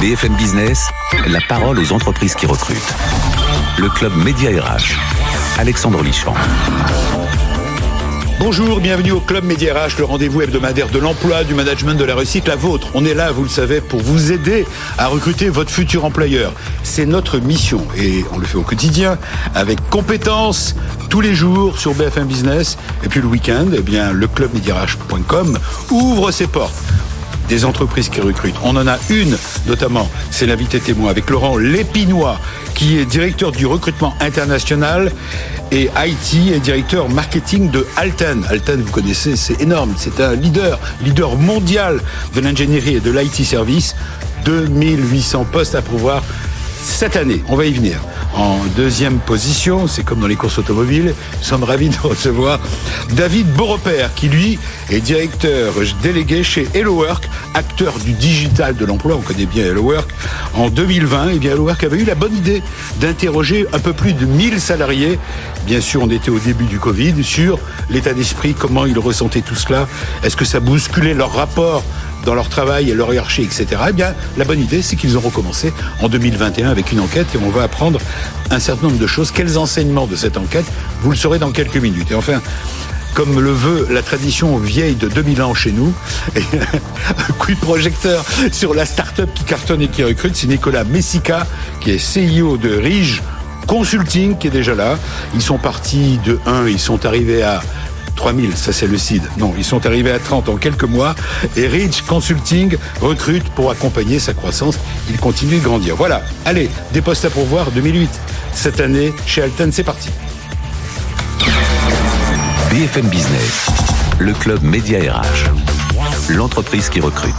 BFM Business, la parole aux entreprises qui recrutent. Le club Média RH. Alexandre Lichamp. Bonjour, bienvenue au Club Média RH, le rendez-vous hebdomadaire de l'emploi, du management, de la réussite, la vôtre. On est là, vous le savez, pour vous aider à recruter votre futur employeur. C'est notre mission et on le fait au quotidien avec compétence tous les jours sur BFM Business. Et puis le week-end, eh bien, le ouvre ses portes des entreprises qui recrutent. On en a une notamment, c'est l'invité témoin avec Laurent Lépinois, qui est directeur du recrutement international et IT et directeur marketing de Alten. Alten, vous connaissez, c'est énorme, c'est un leader, leader mondial de l'ingénierie et de l'IT service. 2800 postes à pouvoir cette année. On va y venir. En deuxième position, c'est comme dans les courses automobiles, nous sommes ravis de recevoir David Beaurepaire, qui lui est directeur délégué chez HelloWork, acteur du digital de l'emploi, on connaît bien HelloWork. En 2020, eh bien HelloWork avait eu la bonne idée d'interroger un peu plus de 1000 salariés. Bien sûr, on était au début du Covid, sur l'état d'esprit, comment ils ressentaient tout cela. Est-ce que ça bousculait leur rapport dans leur travail et leur hiérarchie, etc. Eh bien, la bonne idée, c'est qu'ils ont recommencé en 2021 avec une enquête et on va apprendre un certain nombre de choses. Quels enseignements de cette enquête Vous le saurez dans quelques minutes. Et enfin, comme le veut la tradition vieille de 2000 ans chez nous. Un coup de projecteur sur la start-up qui cartonne et qui recrute, c'est Nicolas Messica, qui est CEO de Rige Consulting, qui est déjà là. Ils sont partis de 1, ils sont arrivés à 3000, ça c'est le CID. Non, ils sont arrivés à 30 en quelques mois et Rich Consulting recrute pour accompagner sa croissance. Il continue de grandir. Voilà, allez, des postes à pourvoir 2008. Cette année, chez Alten, c'est parti. BFM Business, le club Média RH, l'entreprise qui recrute.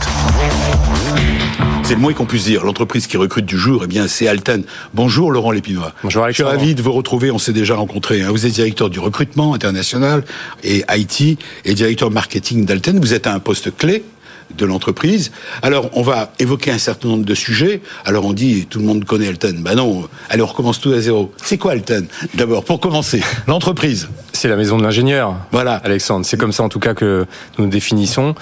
C'est le moins qu'on puisse dire. L'entreprise qui recrute du jour, eh bien, c'est Alten. Bonjour Laurent Lépinois. Bonjour Je suis ravi de vous retrouver. On s'est déjà rencontrés. Hein. Vous êtes directeur du recrutement international et IT et directeur marketing d'Alten. Vous êtes à un poste clé de l'entreprise. Alors, on va évoquer un certain nombre de sujets. Alors, on dit, tout le monde connaît Alten. Ben non, allez, on recommence tout à zéro. C'est quoi Alten? D'abord, pour commencer, l'entreprise. C'est la maison de l'ingénieur. Voilà. Alexandre, c'est comme ça en tout cas que nous nous définissons.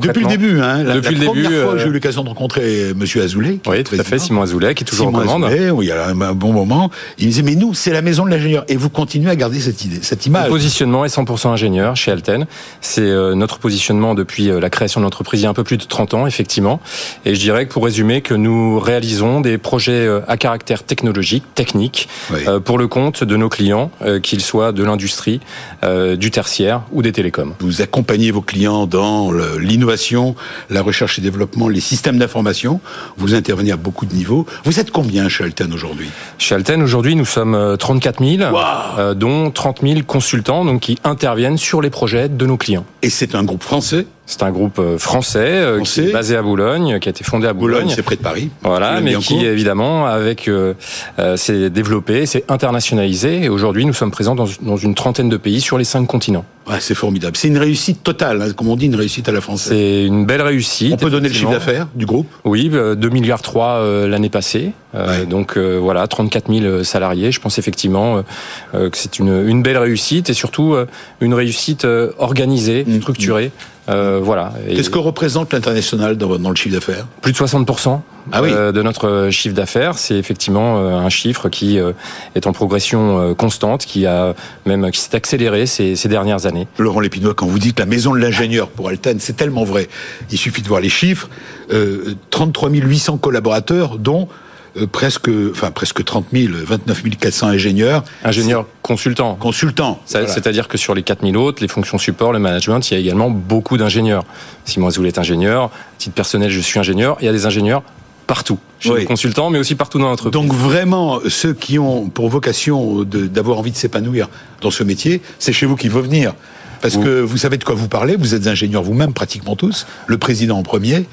Depuis le début, hein. La, Depuis la le première début, fois, euh, j'ai eu l'occasion de rencontrer Monsieur Azoulay. Oui, tout à fait. Simon Azoulay, qui est toujours Simon aux commandes. Azoulay, oui, il y a un, bon moment. Il me disait, mais nous, c'est la maison de l'ingénieur. Et vous continuez à garder cette idée, cette Le image. positionnement est 100% ingénieur chez Alten. C'est euh, notre positionnement depuis euh, la création de l'entreprise il y a un peu plus de 30 ans, effectivement. Et je dirais que pour résumer, que nous réalisons des projets euh, à caractère technologique, technique, Oui. euh, pour le compte de nos clients, euh, qu'ils soient de l'industrie, euh, du tertiaire ou des télécoms. Vous accompagnez vos clients dans l'innovation, la recherche et développement, les systèmes d'information. Vous intervenez à beaucoup de niveaux. Vous êtes combien chez Alten aujourd'hui? Chez Alten, aujourd'hui, nous sommes euh, 34 000, Waouh euh, dont 30 000 consultants donc, qui interviennent sur les projets de nos clients. Et c'est un groupe français? C'est un groupe euh, français, euh, Français. qui est basé à Boulogne, qui a été fondé à Boulogne. Boulogne, c'est près de Paris. Voilà, mais qui évidemment avec euh, euh, s'est développé, s'est internationalisé et aujourd'hui nous sommes présents dans, dans une trentaine de pays sur les cinq continents. Ouais, c'est formidable. C'est une réussite totale, hein, comme on dit, une réussite à la française. C'est une belle réussite. On peut donner le chiffre d'affaires du groupe? Oui, euh, 2 milliards 3 euh, l'année passée. Euh, Ouais. Donc euh, voilà, 34 000 salariés. Je pense effectivement euh, euh, que c'est une, une belle réussite et surtout euh, une réussite euh, organisée, Mhm. structurée. Euh, voilà. Qu'est-ce que représente l'international dans, dans le chiffre d'affaires? Plus de 60% Ah oui. euh, de notre chiffre d'affaires, c'est effectivement euh, un chiffre qui euh, est en progression constante, qui a même qui s'est accéléré ces, ces dernières années. Laurent Lépinois, quand vous dites la maison de l'ingénieur pour Alten, c'est tellement vrai. Il suffit de voir les chiffres. Euh, 33 800 collaborateurs, dont presque, enfin presque 30 000, 29 400 ingénieurs, Ingénieur consultant. consultants. Voilà. C'est-à-dire que sur les 4000 autres, les fonctions support, le management, il y a également beaucoup d'ingénieurs. Simon Azoulay est ingénieur, à titre personnel, je suis ingénieur, il y a des ingénieurs partout, chez Oui. les consultants, mais aussi partout dans l'entreprise. Donc vraiment, ceux qui ont pour vocation d'avoir envie de s'épanouir dans ce métier, c'est chez vous qu'il faut venir. Parce que vous savez de quoi vous parlez, vous êtes ingénieurs vous-même pratiquement tous, le président en premier.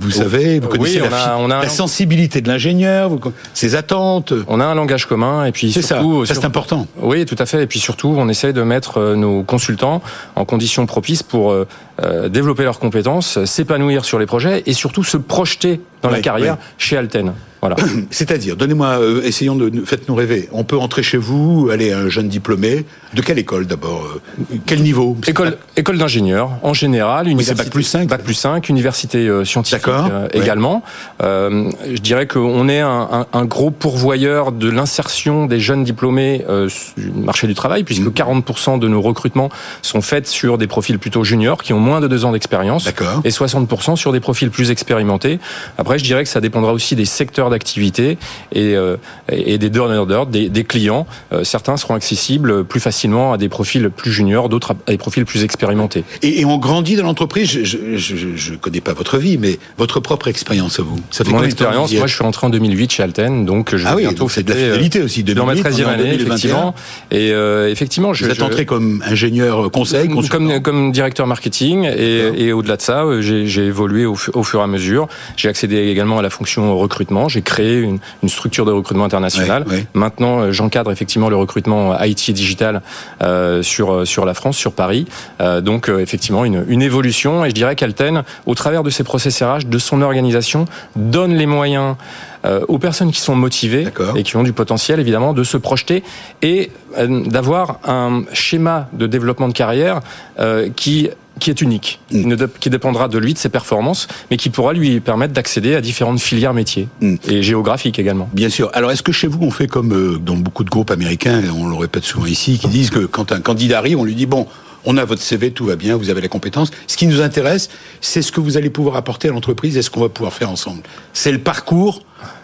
Vous savez, vous Oui, connaissez on la, a- on la sensibilité de l'ingénieur, ses attentes. On a un langage commun et puis C'est ça, ça c'est important. Oui, tout à fait. Et puis surtout, on essaye de mettre euh, nos consultants en conditions propices pour euh, euh, développer leurs compétences, s'épanouir sur les projets et surtout se projeter dans la carrière chez Alten. Voilà. C'est-à-dire, donnez-moi, euh, essayons de, faites-nous rêver. On peut entrer chez vous, aller un jeune diplômé. De quelle école d'abord euh, Quel niveau? École, école d'ingénieur en général, université bac plus 5 bac plus 5, université euh, scientifique ouais. également. Je dirais qu'on est un, un- un gros pourvoyeur de l'insertion des jeunes diplômés sur le marché du travail, puisque Mhm. 40% de nos recrutements sont faits sur des profils plutôt juniors qui ont moins de deux ans d'expérience, D'accord. et 60% sur des profils plus expérimentés. Après, je dirais que ça dépendra aussi des secteurs d'activité et, euh, et des donneurs des, des clients. Euh, certains seront accessibles plus facilement à des profils plus juniors, d'autres à des profils plus expérimentés. Et, et on grandit dans l'entreprise. Je, je connais pas votre vie, mais votre propre expérience à vous. Ça fait Mon expérience, moi je suis rentré en 2008 chez Alten, donc je vais Ah oui, bientôt de la euh, fidélité aussi. dans ma 2008, 13e on est en année, 2021. effectivement. Et euh, effectivement, je, Vous êtes je- entré comme ingénieur conseil, consultant. comme, comme directeur marketing et, et au-delà de ça, j'ai évolué au, au fur et à mesure. J'ai accédé également à la fonction recrutement. J'ai créé une, une structure de recrutement international. Ouais, ouais. Maintenant, euh, j'encadre effectivement le recrutement IT et digital euh, sur euh, sur la France, sur Paris. Euh, donc euh, effectivement une, une évolution. Et je dirais qu'Alten, au travers de ses process RH, de son organisation, donne les moyens euh, aux personnes qui sont motivées et qui ont du potentiel évidemment de se projeter et euh, d'avoir un schéma de développement de carrière euh, qui qui est unique, Mm. qui, dépendra de lui, de ses performances, mais qui pourra lui permettre d'accéder à différentes filières métiers Mm. et géographiques également. Bien sûr. Alors, est-ce que chez vous, on fait comme euh, dans beaucoup de groupes américains, et on le répète souvent ici, qui disent que quand un candidat arrive, on lui dit, bon, on a votre CV, tout va bien, vous avez la compétence. Ce qui nous intéresse, c'est ce que vous allez pouvoir apporter à l'entreprise et ce qu'on va pouvoir faire ensemble. C'est le parcours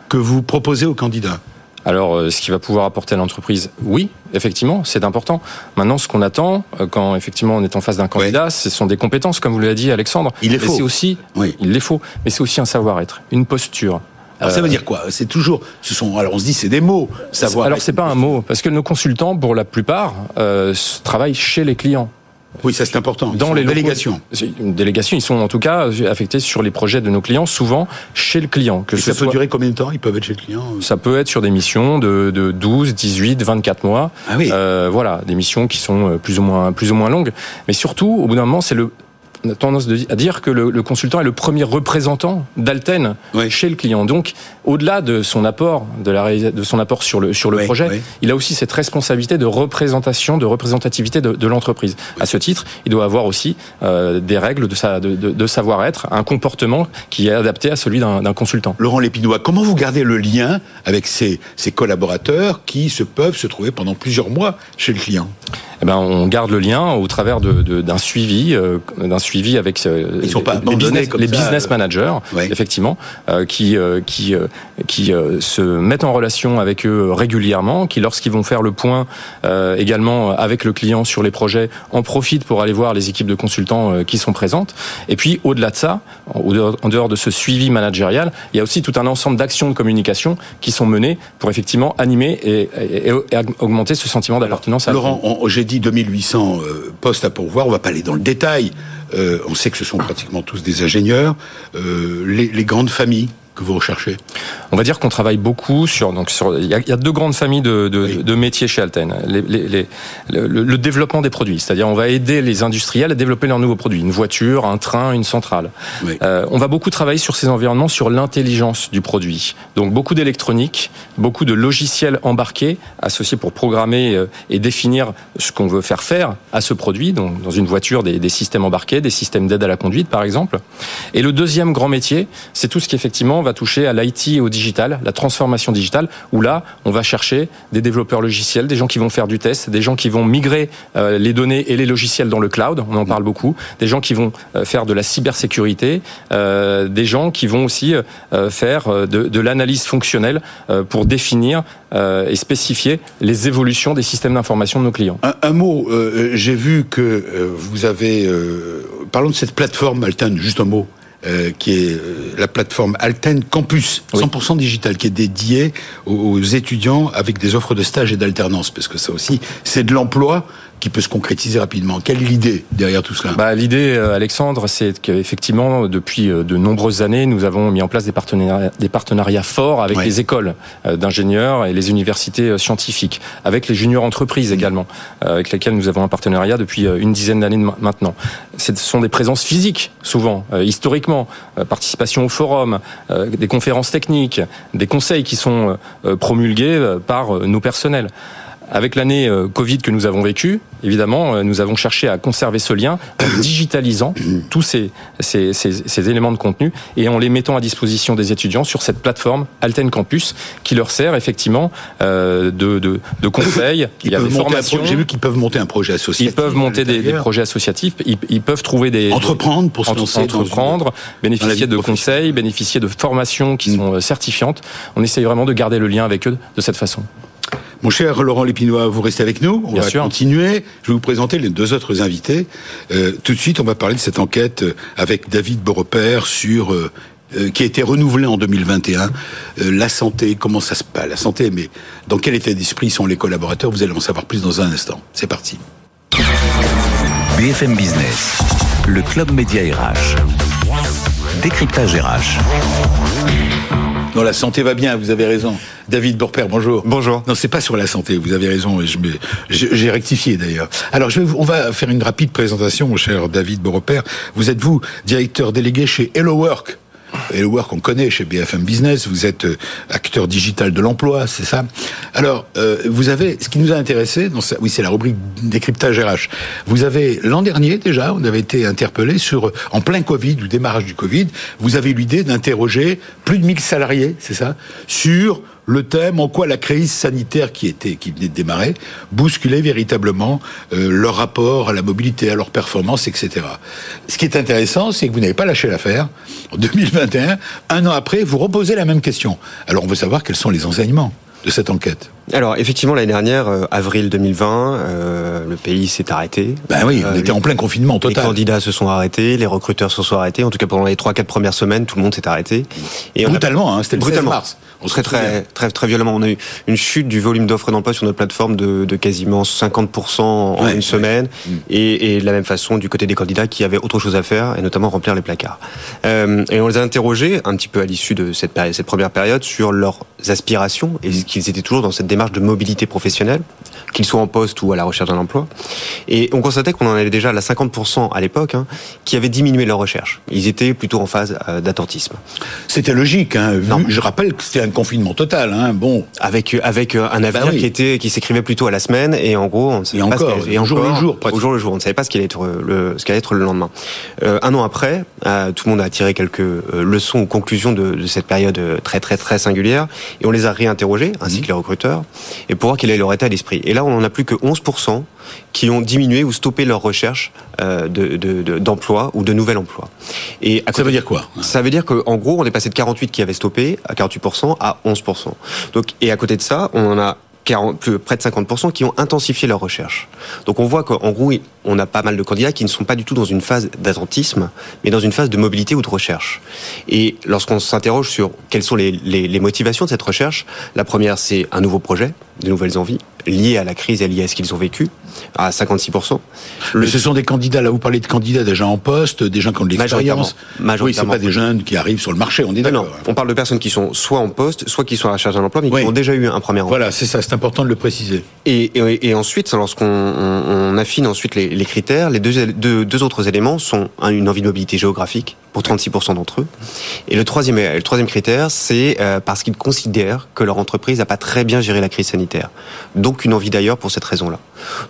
que vous proposez aux candidats. Alors, euh, ce qui va pouvoir apporter à l'entreprise, oui, effectivement, c'est important. Maintenant, ce qu'on attend, euh, quand effectivement on est en face d'un candidat, ce sont des compétences, comme vous l'avez dit, Alexandre. Il les faut. c'est aussi, Oui. il les faut, mais c'est aussi un savoir-être, une posture. Alors, ça Euh, veut dire quoi? C'est toujours, ce sont, alors on se dit, c'est des mots, savoir. Alors c'est pas un mot, parce que nos consultants, pour la plupart, euh, travaillent chez les clients. Oui, ça c'est important. Ils Dans les délégation. Une délégation, ils sont en tout cas affectés sur les projets de nos clients, souvent chez le client. Que Et ce ça peut durer combien de temps? Ils peuvent être chez le client? Ça peut être sur des missions de, de 12, 18, 24 mois. Ah oui. Euh, voilà, des missions qui sont euh, plus ou moins plus ou moins longues. Mais surtout, au bout d'un moment, c'est le a tendance de à dire que le, le consultant est le premier représentant d'Alten Oui. chez le client. Donc, au-delà de son apport, de, la réalisa- de son apport sur le sur le Oui, projet, oui. il a aussi cette responsabilité de représentation, de représentativité de, de l'entreprise. À ce titre, il doit avoir aussi euh, des règles de, sa, de, de- savoir-être, un comportement qui est adapté à celui d'un d'un consultant. Laurent Lépinois, comment vous gardez le lien avec ces, ces collaborateurs qui se peuvent se trouver pendant plusieurs mois chez le client? Eh ben, on garde le lien au travers de- de- d'un suivi, euh, d'un suivi avec euh, Ils sont pas les business, comme les ça, business managers, Ouais. effectivement, euh, qui euh, qui euh, qui euh, se mettent en relation avec eux régulièrement, qui lorsqu'ils vont faire le point euh, également avec le client sur les projets, en profitent pour aller voir les équipes de consultants euh, qui sont présentes. Et puis au-delà de ça, en dehors, de ce suivi managérial, il y a aussi tout un ensemble d'actions de communication qui sont menées pour effectivement animer et, et- et augmenter ce sentiment d'appartenance à Laurent, j'ai dit 2800 euh, postes à pourvoir, on va pas aller dans le détail. Euh, on sait que ce sont pratiquement tous des ingénieurs. Euh, les, les grandes familles que vous recherchez On va dire qu'on travaille beaucoup sur donc sur il y a, il y a deux grandes familles de, de, Oui. de métiers chez Alten. Les, les, les- le, le développement des produits, c'est-à-dire on va aider les industriels à développer leurs nouveaux produits, une voiture, un train, une centrale. Oui. Euh, on va beaucoup travailler sur ces environnements, sur l'intelligence du produit. Donc beaucoup d'électronique, beaucoup de logiciels embarqués associés pour programmer euh, et définir ce qu'on veut faire faire à ce produit. Donc dans une voiture, des, des systèmes embarqués, des systèmes d'aide à la conduite par exemple. Et le deuxième grand métier, c'est tout ce qui effectivement va toucher à l'IT et au digital, la transformation digitale, où là, on va chercher des développeurs logiciels, des gens qui vont faire du test, des gens qui vont migrer euh, les données et les logiciels dans le cloud, on en parle beaucoup, des gens qui vont euh, faire de la cybersécurité, euh, des gens qui vont aussi faire de, l'analyse fonctionnelle pour définir et spécifier les évolutions des systèmes d'information de nos clients. Un, mot, j'ai vu que vous avez... parlons de cette plateforme Alten, juste un mot. Euh, qui est euh, la plateforme Alten Campus, Oui. 100% digital, qui est dédiée aux, aux étudiants avec des offres de stage et d'alternance, parce que ça aussi, c'est de l'emploi qui peut se concrétiser rapidement. Quelle est l'idée derrière tout cela? Bah, L'idée, euh, Alexandre, c'est qu'effectivement, depuis euh, de nombreuses années, nous avons mis en place des partenariats, des partenariats forts avec les écoles euh, d'ingénieurs et les universités scientifiques, avec les juniors entreprises également, avec lesquelles nous avons un partenariat depuis une dizaine d'années maintenant. Ce sont des présences physiques, souvent, historiquement, participation au forum, des conférences techniques, des conseils qui sont promulgués par nos personnels. Avec l'année euh, Covid que nous avons vécue, évidemment, euh, nous avons cherché à conserver ce lien en digitalisant tous ces, ces, ces, éléments de contenu et en les mettant à disposition des étudiants sur cette plateforme Alten Campus qui leur sert effectivement euh, de, de, de conseils. Il y a des formations. J'ai vu qu'ils peuvent monter un projet associatif. Ils peuvent monter des, des, projets associatifs. Ils, ils, peuvent trouver des entreprendre pour se lancer entreprendre, bénéficier de conseils, bénéficier de formations qui mm. sont certifiantes. On essaye vraiment de garder le lien avec eux de cette façon. Mon cher Laurent Lépinois, vous restez avec nous. On va continuer. Je vais vous présenter les deux autres invités. Euh, tout de suite, on va parler de cette enquête euh, avec David Boropère sur euh, qui a été renouvelée en 2021. la santé, comment ça se passe La santé, mais dans quel état d'esprit sont les collaborateurs? Vous allez en savoir plus dans un instant. C'est parti. BFM Business, le club média RH, décryptage RH. Non, la santé va bien, vous avez raison. David Borper, bonjour. Bonjour. Non, c'est pas sur la santé, vous avez raison, j'ai rectifié d'ailleurs. Alors, je vais, on va faire une rapide présentation, mon cher David Borper. Vous êtes, vous, directeur délégué chez Hello Work. Et le work on connaît chez BFM Business, vous êtes euh, acteur digital de l'emploi, c'est ça? Alors, euh, vous avez, ce qui nous a intéressé, dans oui c'est la rubrique décryptage RH, vous avez, l'an dernier déjà, on avait été interpellé sur, en plein Covid, ou démarrage du Covid, vous avez eu l'idée d'interroger plus de 1000 salariés, c'est ça, sur le thème en quoi la crise sanitaire qui était qui venait de démarrer bousculait véritablement euh, leur rapport à la mobilité, à leur performance, etc. Ce qui est intéressant, c'est que vous n'avez pas lâché l'affaire. En 2021, un an après, vous reposez la même question. Alors on veut savoir quels sont les enseignements de cette enquête alors effectivement l'année dernière, euh, avril 2020, euh, le pays s'est arrêté. Ben oui, on était en plein confinement total. Les candidats se sont arrêtés, les recruteurs se sont arrêtés. En tout cas pendant les 3-4 premières semaines, tout le monde s'est arrêté. Et brutalement, hein, c'était le 16 mars. On très, très, très, très violemment. On a eu une chute du volume d'offres d'emploi sur notre plateforme de, de quasiment 50% en une semaine. Mm. Et, et, de la même façon, du côté des candidats qui avaient autre chose à faire, et notamment remplir les placards. Euh, et on les a interrogés un petit peu à l'issue de cette, première période sur leurs aspirations et mm. qu'ils étaient toujours dans cette démarche de mobilité professionnelle, qu'ils soient en poste ou à la recherche d'un emploi. Et on constatait qu'on en avait déjà à la 50% à l'époque, hein, qui avaient diminué leur recherche. Ils étaient plutôt en phase euh, d'attentisme. C'était logique. Hein, je rappelle que c'était un confinement total. Hein, bon, avec avec euh, un avenir bah qui était qui s'écrivait plutôt à la semaine et en gros on ne savait et pas encore, ce et au jour le jour, au jour le jour, on ne savait pas ce qu'allait être le ce qu'allait être le lendemain. Euh, un an après, euh, tout le monde a tiré quelques euh, leçons ou conclusions de, de, cette période très très très singulière et on les a réinterrogés ainsi mmh. que les recruteurs et pour voir quel est leur état d'esprit. Et là, on n'en a plus que 11 qui ont diminué ou stoppé leur recherche euh, d'emploi de, ou de nouvel emploi. Et ça veut dire quoi Ça veut dire qu'en gros, on est passé de 48 qui avaient stoppé à 48% à 11%. Donc, et à côté de ça, on en a 40, plus, près de 50% qui ont intensifié leur recherche. Donc on voit qu'en gros, on a pas mal de candidats qui ne sont pas du tout dans une phase d'attentisme, mais dans une phase de mobilité ou de recherche. Et lorsqu'on s'interroge sur quelles sont les, les, les motivations de cette recherche, la première, c'est un nouveau projet, de nouvelles envies liées à la crise et liées à ce qu'ils ont vécu, à 56%. Mais ce sont des candidats, là vous parlez de candidats déjà en poste, des gens qui ont de l'expérience. Oui, c'est pas des jeunes qui arrivent sur le marché, on est d'accord. Non, on parle de personnes qui sont soit en poste, soit qui sont à la recherche d'un emploi, mais qui ont déjà eu un premier emploi. Voilà, c'est ça, c'est important de le préciser. Et, et, et ensuite, lorsqu'on on, affine ensuite les, les, critères, les deux, deux, deux autres éléments sont une envie de mobilité géographique, pour 36% d'entre eux. Et le troisième, le troisième critère, c'est euh, parce qu'ils considèrent que leur entreprise n'a pas très bien géré la crise sanitaire. Donc une envie d'ailleurs pour cette raison-là.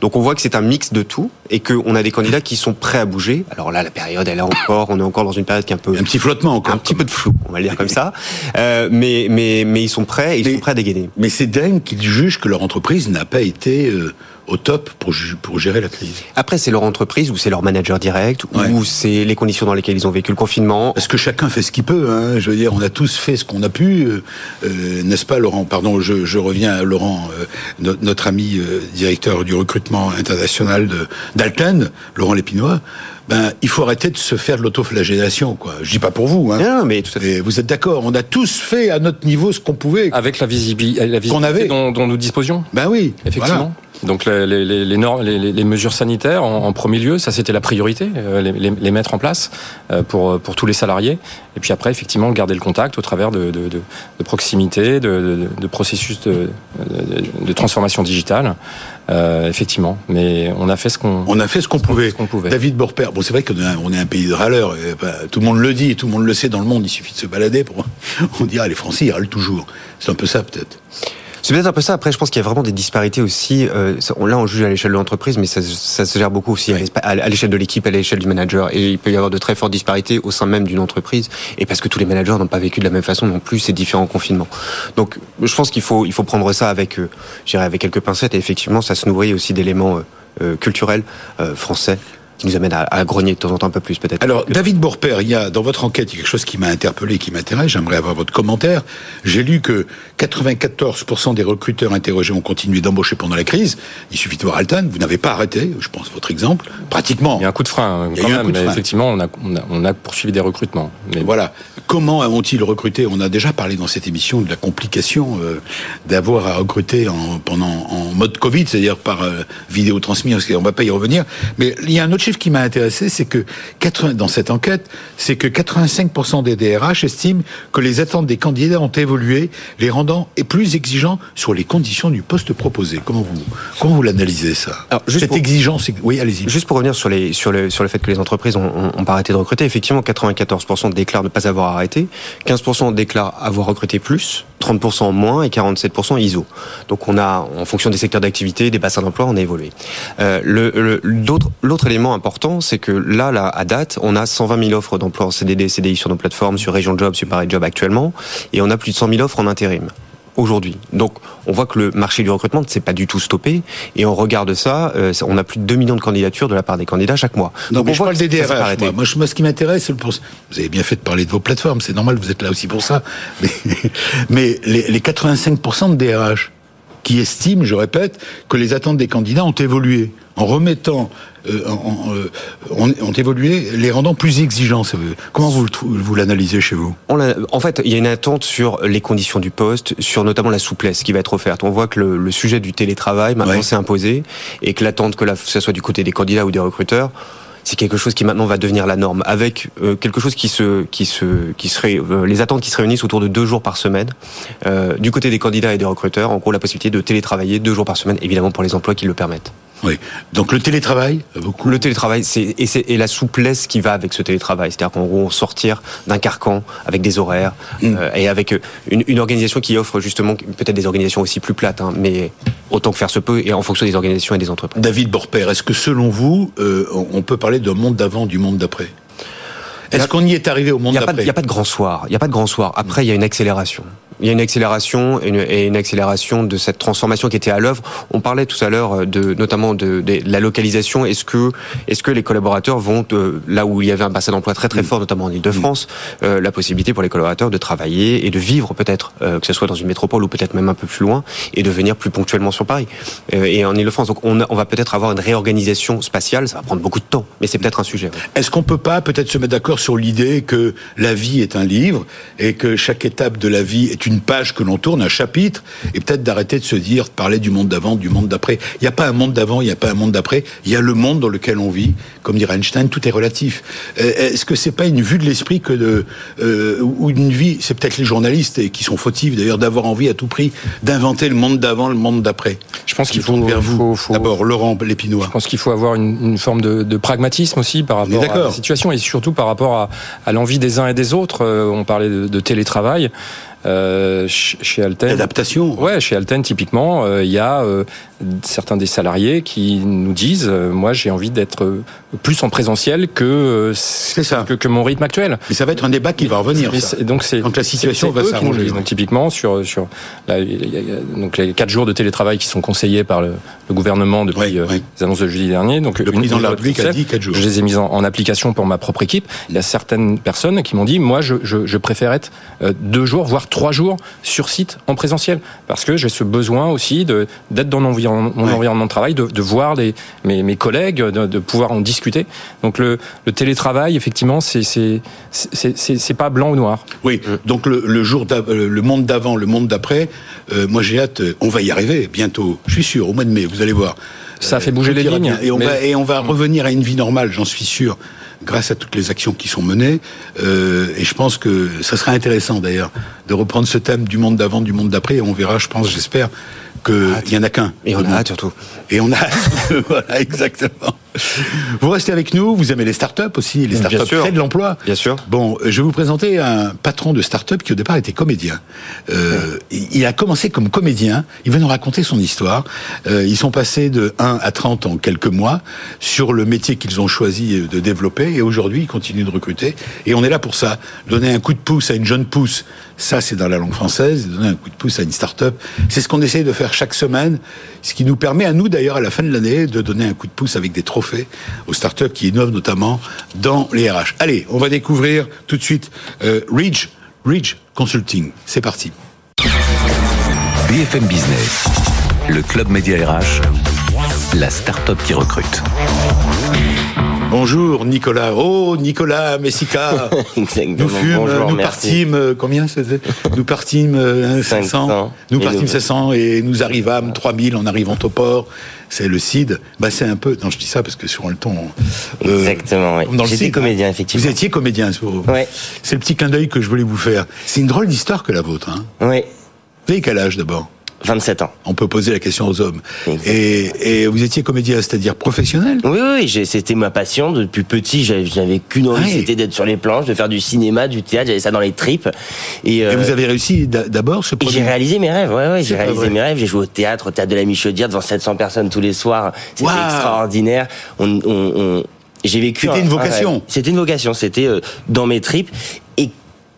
Donc on voit que c'est un mix de tout et qu'on a des candidats qui sont prêts à bouger. Alors là, la période, elle est encore, on est encore dans une période qui est un peu... Un petit flottement encore. Un petit peu de flou, on va le dire comme ça. Euh, mais, mais, mais ils sont prêts, ils sont prêts à dégainer. Mais c'est dingue qu'ils jugent que leur entreprise n'a pas été... Euh, au top pour, pour gérer la crise. Après, c'est leur entreprise ou c'est leur manager direct ou c'est les conditions dans lesquelles ils ont vécu le confinement. Parce que chacun fait ce qu'il peut. Hein. Je veux dire, on a tous fait ce qu'on a pu, euh, euh n'est-ce pas, Laurent? Pardon, je, je, reviens à Laurent, euh, notre ami euh, directeur du recrutement international d'Alten, Laurent Lépinois ben, il faut arrêter de se faire de l'autoflagellation, quoi. Je dis pas pour vous, hein. Non, mais tout à fait. vous êtes d'accord? On a tous fait à notre niveau ce qu'on pouvait. Avec la visibilité, la visibilité dont, dont, nous disposions. Ben oui. Effectivement. Donc les, les, les, normes, les, les mesures sanitaires en, en, premier lieu, ça c'était la priorité, euh, les, mettre en place euh, pour, pour tous les salariés. Et puis après, effectivement, garder le contact au travers de, de, de, de proximité, de, processus de, transformation digitale. Euh, effectivement, mais on a fait ce qu'on on a fait ce qu'on pouvait. pouvait. David Borper, bon c'est vrai qu'on est un pays de râleurs, tout le monde le dit, tout le monde le sait dans le monde. Il suffit de se balader pour on dire ah, les Français ils râlent toujours. C'est un peu ça peut-être. C'est peut-être un peu ça. Après, je pense qu'il y a vraiment des disparités aussi. Euh, là, on juge à l'échelle de l'entreprise, mais ça, se gère beaucoup aussi à l'échelle de l'équipe, à l'échelle du manager. Et il peut y avoir de très fortes disparités au sein même d'une entreprise. Et parce que tous les managers n'ont pas vécu de la même façon non plus ces différents confinements. Donc, je pense qu'il faut, il faut prendre ça avec, euh, avec quelques pincettes. Et effectivement, ça se nourrit aussi d'éléments euh, euh culturels français qui nous amène à, grogner de temps en temps un peu plus peut-être. Alors David Borper, il y a dans votre enquête il y a quelque chose qui m'a interpellé, qui m'intéresse. J'aimerais avoir votre commentaire. J'ai lu que 94% des recruteurs interrogés ont continué d'embaucher pendant la crise. Il suffit de voir Altan. Vous n'avez pas arrêté, je pense votre exemple, pratiquement. Il y a un coup de frein quand même, mais effectivement on a, on a, poursuivi des recrutements. Mais... Voilà. Comment ont-ils recruté? On a déjà parlé dans cette émission de la complication euh, d'avoir à recruter en, pendant en mode Covid, c'est-à-dire par euh, vidéo transmise. On va pas y revenir. Mais il y a un autre qui m'a intéressé, c'est que 80, dans cette enquête, c'est que 85% des DRH estiment que les attentes des candidats ont évolué, les rendant plus exigeants sur les conditions du poste proposé. Comment vous comment vous l'analysez ça Alors, juste Cette exigence, oui, allez-y. Juste pour revenir sur les sur le sur le fait que les entreprises ont, ont, pas arrêté de recruter, effectivement, 94% déclarent ne pas avoir arrêté, 15% déclarent avoir recruté plus, 30% moins et 47% ISO. Donc on a, en fonction des secteurs d'activité, des bassins d'emploi, on a évolué. Euh, le, l'autre élément important, c'est que là, là, à date, on a 120 000 offres d'emploi en CDD, CDI sur nos plateformes, sur Région Job, sur Paris Job actuellement, et on a plus de 100 000 offres en intérim aujourd'hui. Donc on voit que le marché du recrutement ne s'est pas du tout stoppé et on regarde ça, euh, on a plus de 2 millions de candidatures de la part des candidats chaque mois. Donc on voit des DRH. Moi, moi, ce qui m'intéresse, vous avez bien fait de parler de vos plateformes, c'est normal, vous êtes là aussi pour ça. Mais, mais les, les 85% de DRH qui estiment, je répète, que les attentes des candidats ont évolué en remettant euh, en, euh, ont, évolué, les rendant plus exigeants. Comment vous, vous l'analysez chez vous? En fait, il y a une attente sur les conditions du poste, sur notamment la souplesse qui va être offerte. On voit que le, sujet du télétravail maintenant s'est imposé et que l'attente que ce soit du côté des candidats ou des recruteurs, c'est quelque chose qui maintenant va devenir la norme, avec euh, quelque chose qui se, qui se, qui serait euh, les attentes qui se réunissent autour de deux jours par semaine, euh, du côté des candidats et des recruteurs, en gros la possibilité de télétravailler deux jours par semaine, évidemment pour les emplois qui le permettent. Oui. Donc le télétravail, beaucoup. Le télétravail, c'est et, c'est et la souplesse qui va avec ce télétravail, c'est-à-dire qu'en gros sortir d'un carcan avec des horaires mm. euh, et avec une, une, organisation qui offre justement peut-être des organisations aussi plus plates, hein, mais autant que faire se peut et en fonction des organisations et des entreprises. David Borper, est-ce que selon vous, euh, on peut parler d'un monde d'avant, du monde d'après? Est-ce qu'on y est arrivé au monde d'après Il n'y a pas de grand soir. Il n'y a pas de grand soir. Après, il y a une accélération il y a une accélération et une, accélération de cette transformation qui était à l'œuvre. On parlait tout à l'heure de notamment de, la localisation. Est-ce que est-ce que les collaborateurs vont euh, là où il y avait un bassin d'emploi très très fort, notamment en Ile-de-France, euh, la possibilité pour les collaborateurs de travailler et de vivre peut-être euh, que ce soit dans une métropole ou peut-être même un peu plus loin et de venir plus ponctuellement sur Paris et en Ile-de-France. Donc on, on va peut-être avoir une réorganisation spatiale. Ça va prendre beaucoup de temps, mais c'est peut-être un sujet. Est-ce qu'on peut pas peut-être se mettre d'accord sur l'idée que la vie est un livre et que chaque étape de la vie est une page que l'on tourne, un chapitre, et peut-être d'arrêter de se dire, de parler du monde d'avant, du monde d'après. Il n'y a pas un monde d'avant, il n'y a pas un monde d'après. Il y a le monde dans lequel on vit. Comme dirait Einstein, tout est relatif. Euh, est-ce que c'est pas une vue de l'esprit que de, euh, ou une vie, c'est peut-être les journalistes et qui sont fautifs d'ailleurs d'avoir envie à tout prix d'inventer le monde d'avant, le monde d'après? Je pense qu'il faut vers vous. D'abord, Laurent Lépinois. Je pense qu'il faut avoir une, forme de, pragmatisme aussi par rapport à la situation et surtout par rapport à, l'envie des uns et des autres. Euh, on parlait de télétravail. Euh, chez Alten. Adaptation. Ouais, chez Alten typiquement, euh, il y a euh, certains des salariés qui nous disent, moi j'ai envie d'être plus en présentiel que ça. Que, que, mon rythme actuel. Mais ça va être un débat qui va revenir. Donc c'est quand la situation va s'arranger. Donc typiquement sur sur la, donc les quatre jours de télétravail qui sont conseillés par le, gouvernement depuis les annonces de jeudi dernier. Donc le président de la République a dit quatre jours. Je les ai mis en, application pour ma propre équipe. Il y a certaines personnes qui m'ont dit, moi je, je, je préfère être deux jours voire trois jours sur site en présentiel parce que j'ai ce besoin aussi d'être dans mon environnement, mon environnement de travail, de, de voir les, mes, mes collègues, de, de, pouvoir en discuter. Donc le, le télétravail, effectivement, c'est pas blanc ou noir. Oui. Donc le, le jour le monde d'avant, le monde d'après, euh, moi j'ai hâte. On va y arriver bientôt. Je suis sûr. Au mois de mai, vous allez voir. Ça fait bouger les lignes. Et on, va, et on va revenir à une vie normale, j'en suis sûr, grâce à toutes les actions qui sont menées. Euh, et je pense que ça serait intéressant d'ailleurs de reprendre ce thème du monde d'avant, du monde d'après. Et on verra, je pense, j'espère, qu'il n'y en a qu'un. Et on a surtout. Et on a voilà, exactement. Vous restez avec nous, vous aimez les startups aussi, les startups créent de l'emploi. Bien sûr. Bon, je vais vous présenter un patron de start-up qui au départ était comédien. Euh, il a commencé comme comédien, il va nous raconter son histoire. Euh, ils sont passés de 1 à 30 en quelques mois sur le métier qu'ils ont choisi de développer et aujourd'hui ils continuent de recruter. Et on est là pour ça, donner un coup de pouce à une jeune pousse ça, c'est dans la langue française, donner un coup de pouce à une start-up. C'est ce qu'on essaye de faire chaque semaine, ce qui nous permet à nous, d'ailleurs, à la fin de l'année, de donner un coup de pouce avec des trophées aux start-up qui innovent notamment dans les RH. Allez, on va découvrir tout de suite euh, Ridge, Ridge Consulting. C'est parti. BFM Business, le club média RH, la start-up qui recrute. Bonjour Nicolas. Oh Nicolas Messica. Nous fûmes, Bonjour, nous partîmes, euh, combien c'était Nous partîmes euh, 500. 500. Nous partîmes nous- 700 et nous arrivâmes 3000 en arrivant au port. C'est le CID. Bah c'est un peu. Non, je dis ça parce que sur le ton. euh, Exactement, oui. dans le CID, comédien, hein. effectivement. Vous étiez comédien. c'est pour- Ouais. C'est le petit clin d'œil que je voulais vous faire. C'est une drôle d'histoire que la vôtre. Hein. Oui, Vous avez quel âge d'abord? 27 ans. On peut poser la question aux hommes. Et, et vous étiez comédien, c'est-à-dire professionnel? Oui, oui, c'était ma passion. Depuis petit, j'avais qu'une envie, Ah c'était d'être sur les planches, de faire du cinéma, du théâtre, j'avais ça dans les tripes. Et, Et euh, vous avez réussi d'a- d'abord ce et j'ai réalisé mes rêves, ouais, ouais, j'ai réalisé vrai. mes rêves. J'ai joué au théâtre, au théâtre de la Michaudière devant 700 personnes tous les soirs. C'était extraordinaire. On, on, on- j'ai vécu. C'était un- une un vocation. C'était une vocation. C'était euh, dans mes tripes. Et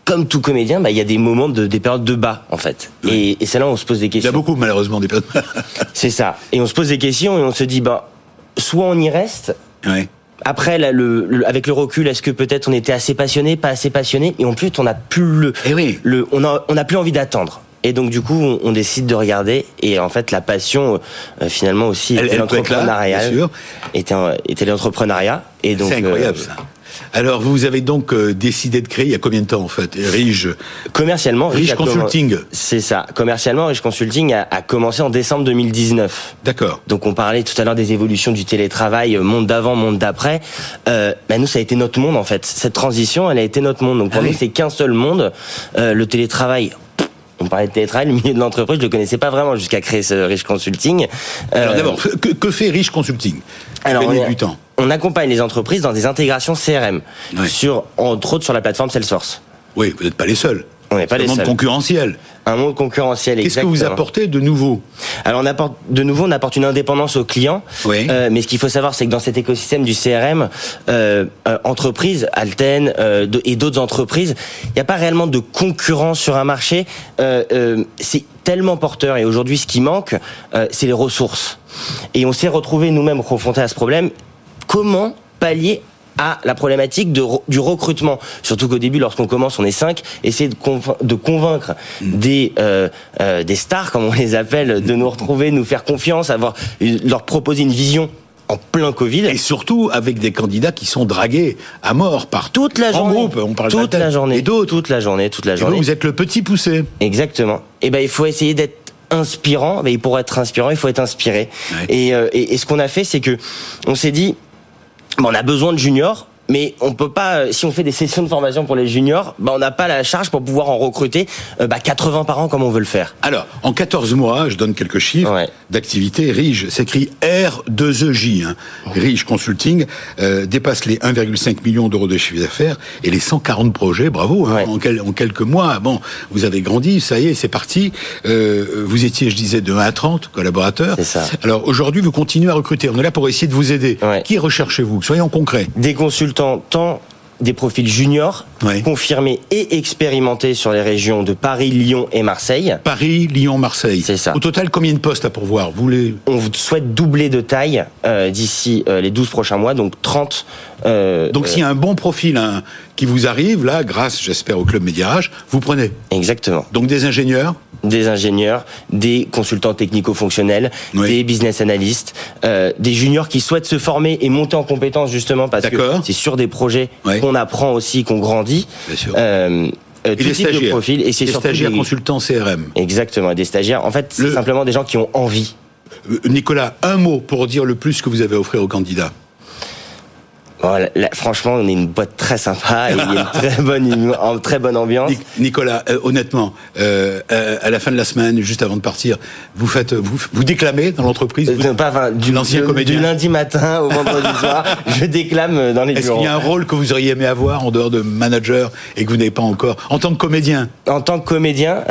comme tout comédien, bah, il y a des moments de, des périodes de bas, en fait. Et, et c'est là où on se pose des Il y questions. a beaucoup malheureusement des personnes. C'est ça. Et on se pose des questions et on se dit, bah, soit on y reste. ouais. Après, là, le, le- avec le recul, est-ce que peut-être on était assez passionné, pas assez passionné, et en plus, on n'a plus le, Eh oui. le, on a, on a plus envie d'attendre. Et donc, du coup, on, on décide de regarder. Et en fait, la passion, euh, finalement aussi, Elle- était l'entrepreneuriat. Était, était l'entrepreneuriat. Et donc, C'est incroyable euh, ça. Alors vous avez donc euh, décidé de créer il y a combien de temps en fait Rige, commercialement, commen- Consulting. C'est ça. Commercialement, Rich Consulting a, a commencé en décembre 2019. D'accord. Donc on parlait tout à l'heure des évolutions du télétravail, euh, monde d'avant, monde d'après. Euh, bah, nous, ça a été notre monde en fait. Cette transition, elle a été notre monde. Donc pour Ah nous, oui. c'est qu'un seul monde. Euh, le télétravail. On parlait de télétravail, le milieu de l'entreprise, je le connaissais pas vraiment jusqu'à créer ce Rich Consulting. Euh, Alors d'abord, que, que fait Rich Consulting? Alors, on est- du temps. on accompagne les entreprises dans des intégrations CRM, sur entre autres sur la plateforme Salesforce. Oui, vous n'êtes pas les seuls. On n'est pas les un monde seuls. concurrentiel. Un monde concurrentiel. Qu'est-ce que vous apportez de nouveau Alors on apporte de nouveau, on apporte une indépendance aux clients. Oui. Euh, mais ce qu'il faut savoir, c'est que dans cet écosystème du CRM, euh, euh, entreprises, Alten euh, et d'autres entreprises, il n'y a pas réellement de concurrence sur un marché. C'est tellement porteur et aujourd'hui, ce qui manque, c'est les ressources. Et on s'est retrouvé nous-mêmes confrontés à ce problème. Comment pallier à la problématique de, du recrutement. Surtout qu'au début, lorsqu'on commence, on est cinq, essayer de, convain- de convaincre des, euh, euh, des stars, comme on les appelle, de nous retrouver, nous faire confiance, avoir, leur proposer une vision en plein Covid. Et surtout avec des candidats qui sont dragués à mort par toute la en journée. groupe. On parle toute d'Alten. la journée. Et d'autres. Toute la journée, toute la Et vous, journée. vous êtes le petit poussé. Exactement. Et ben il faut essayer d'être inspirant. Mais pour être inspirant, il faut être inspiré. Ouais. Et, euh, et, et ce qu'on a fait, c'est que on s'est dit, on a besoin de juniors. Mais on peut pas, si on fait des sessions de formation pour les juniors, bah on n'a pas la charge pour pouvoir en recruter euh, bah, 80 par an comme on veut le faire. Alors, en 14 mois, je donne quelques chiffres Ouais. d'activité. Rige s'écrit R2EJ. Hein. Rige Consulting euh, dépasse les 1,5 million d'euros de chiffre d'affaires et les 140 projets. Bravo. hein, Ouais. en, quel- en quelques mois, bon, vous avez grandi. Ça y est, c'est parti. Euh, vous étiez, je disais, de 1 à 30 collaborateurs. Ça. Alors aujourd'hui, vous continuez à recruter. On est là pour essayer de vous aider. Ouais. Qui recherchez-vous? Soyons concrets. Des consultants, tant des profils juniors, confirmés et expérimentés sur les régions de Paris, Lyon et Marseille. Paris, Lyon, Marseille. C'est ça. Au total, combien de postes à pourvoir Vous les On souhaite doubler de taille euh, d'ici euh, les 12 prochains mois, donc 30 Euh, Donc s'il y a un bon profil hein, qui vous arrive, là, grâce, j'espère, au Club Médiarage, vous prenez. Exactement. Donc des ingénieurs des ingénieurs, des consultants technico-fonctionnels, Oui. des business analysts, des juniors qui souhaitent se former et monter en compétences justement parce que c'est sur des projets Oui. qu'on apprend aussi, qu'on grandit. Bien sûr. Euh, euh, et tout des type de stagiaires. profil et c'est des stagiaires des- consultants CRM. Exactement, des stagiaires. En fait, c'est Le- simplement des gens qui ont envie. Euh, Nicolas, un mot pour dire le plus que vous avez à offrir aux candidats. Là, franchement, on est une boîte très sympa et il y a une très bonne, une très bonne ambiance. Nic- Nicolas, euh, honnêtement, euh, euh, à la fin de la semaine, juste avant de partir, vous faites, vous, vous déclamez dans l'entreprise. Enfin, du, L'ancien du- comédien. du lundi matin au vendredi soir, je déclame dans les Est-ce qu'il y a un rôle que vous auriez aimé avoir en dehors de manager et que vous n'avez pas encore en tant que comédien? En tant que comédien,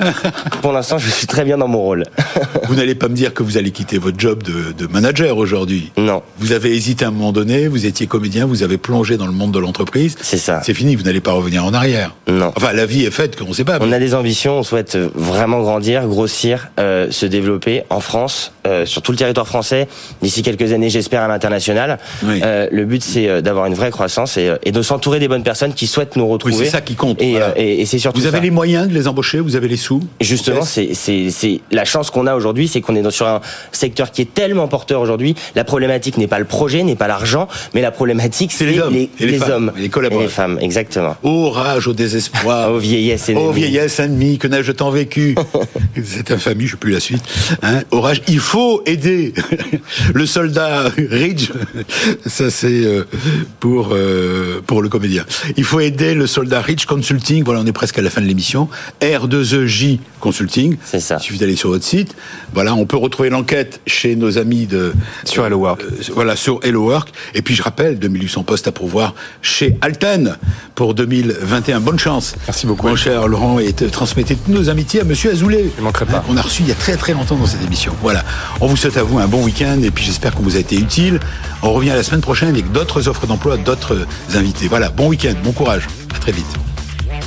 pour l'instant, je suis très bien dans mon rôle. Vous n'allez pas me dire que vous allez quitter votre job de, de manager aujourd'hui. non, Vous avez hésité à un moment donné, vous étiez comédien, vous avez plongé dans le monde de l'entreprise. c'est ça. C'est fini, vous n'allez pas revenir en arrière. Non. Enfin, la vie est faite, qu'on ne sait pas. On a des ambitions, on souhaite euh, vraiment grandir, grossir, euh, se développer en France, euh, sur tout le territoire français. D'ici quelques années, j'espère à l'international. Oui. Euh, le but, c'est d'avoir une vraie croissance et, et de s'entourer des bonnes personnes qui souhaitent nous Oui, retrouver. c'est ça qui compte. Et, voilà. et- et c'est surtout vous avez ça. les moyens de les embaucher, vous avez les sous. Justement, c'est la chance qu'on a aujourd'hui, c'est qu'on est sur un secteur qui est tellement porteur aujourd'hui. La problématique n'est pas le projet, n'est pas l'argent, mais la problématique C'est les hommes et les femmes, hommes et les collaborateurs. et les femmes, exactement. Ô rage, au désespoir. Aux vieillesses et Oh vieillesse ennemie, que n'ai-je tant vécu C'est infamie, je ne plus la suite. Hein Orage, il faut aider le soldat Ridge. Ça c'est euh, pour euh, pour le comédien. Il faut aider le soldat Ridge Consulting. Voilà, on est presque à la fin de l'émission. R2EJ Consulting. C'est ça. Il suffit d'aller sur votre site. Voilà, on peut retrouver l'enquête chez nos amis de Sur Hello Work. euh, voilà, sur Hello Work. Et puis je rappelle, 2800 postes à pourvoir chez Alten pour 2021. Bonne chance. Merci beaucoup. Mon cher Laurent, et te- transmettez toutes nos amitiés à Monsieur Azoulay. Je manquerai pas. Qu'on a reçu il y a très très longtemps dans cette émission. Voilà. On vous souhaite à vous un bon week-end et puis j'espère qu'on vous a été utile. On revient la semaine prochaine avec d'autres offres d'emploi, d'autres invités. Voilà. Bon week-end, bon courage. À très vite.